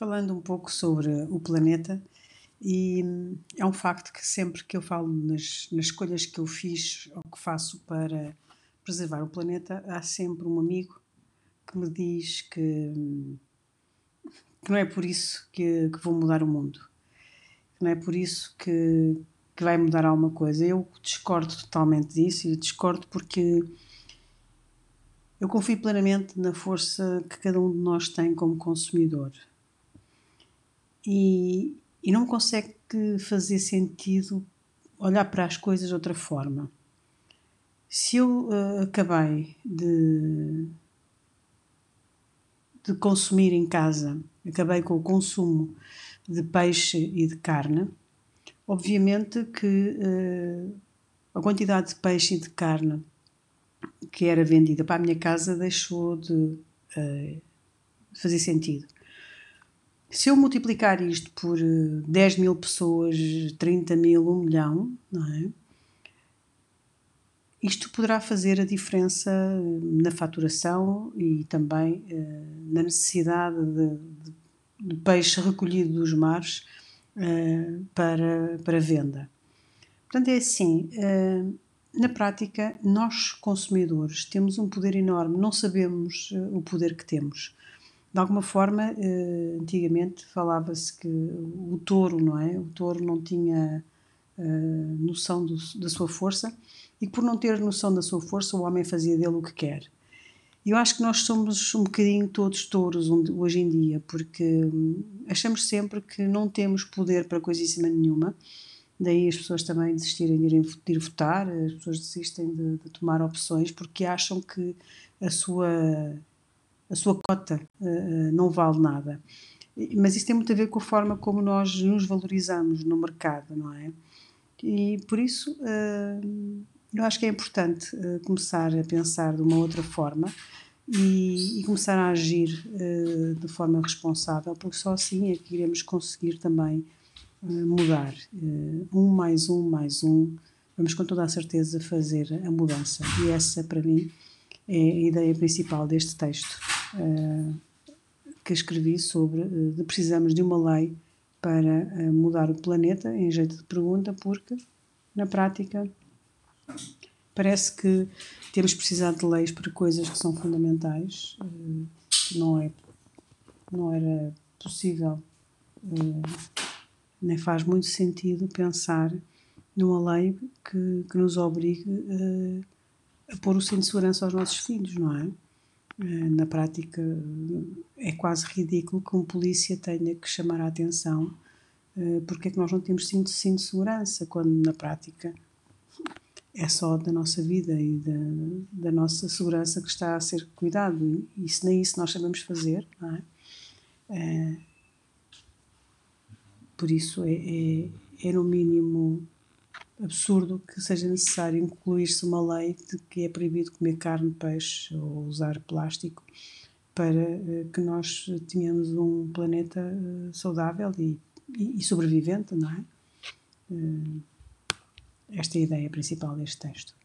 falando um pouco sobre o planeta, e é um facto que sempre que eu falo nas, nas escolhas que eu fiz ou que faço para preservar o planeta, há sempre um amigo que me diz que, que não é por isso que, que, vou mudar o mundo, que não é por isso que, que vai mudar alguma coisa. Eu discordo totalmente disso e discordo porque eu confio plenamente na força que cada um de nós tem como consumidor e, e não me consegue fazer sentido olhar para as coisas de outra forma. Se eu uh, acabei de, de consumir em casa, acabei com o consumo de peixe e de carne, obviamente que uh, a quantidade de peixe e de carne que era vendida para a minha casa deixou de uh, fazer sentido. Se eu multiplicar isto por 10 eh, mil pessoas, 30 mil, 1 milhão, é? Isto poderá fazer a diferença eh, na faturação e também uh, na necessidade de, de, de, peixe recolhido dos mares uh, para, para venda. Portanto, é assim: uh, na prática, nós consumidores temos um poder enorme, não sabemos o poder que temos de alguma forma, eh, antigamente falava-se que o touro, não é? O touro não tinha eh, noção do, da sua força e que por não ter noção da sua força o homem fazia dele o que quer. Eu acho que nós somos um bocadinho todos touros hoje em dia, porque hum, achamos sempre que não temos poder para coisíssima nenhuma, daí as pessoas também desistirem de ir, de ir votar, as pessoas desistem de, de tomar opções porque acham que a sua a sua cota uh, não vale nada. Mas isso tem muito a ver com a forma como nós nos valorizamos no mercado, não é? E por isso uh, eu acho que é importante uh, começar a pensar de uma outra forma e, e começar a agir de forma responsável, porque só assim é que iremos conseguir também mudar. um mais um mais um, vamos com toda a certeza fazer a mudança. E essa, para mim, é a ideia principal deste texto. Eh, que escrevi sobre uh, precisamos de uma lei para uh, mudar o planeta, em jeito de pergunta, porque na prática parece que temos precisado de leis para coisas que são fundamentais, não é não era possível nem faz muito sentido pensar numa lei que, que nos obrigue a pôr o cinto de segurança aos nossos filhos, não é? Eh, na prática é quase ridículo que um polícia tenha que chamar a atenção eh, porque é que nós não temos cinto, de segurança, quando na prática é só da nossa vida e da, da nossa segurança que está a ser cuidado e se nem isso nós sabemos fazer, não é? é por isso é, é, é no mínimo absurdo que seja necessário incluir-se uma lei de que é proibido comer carne, peixe ou usar plástico para eh, que nós tenhamos um planeta eh, saudável e, e sobrevivente, não é? Eh, esta é a ideia principal deste texto.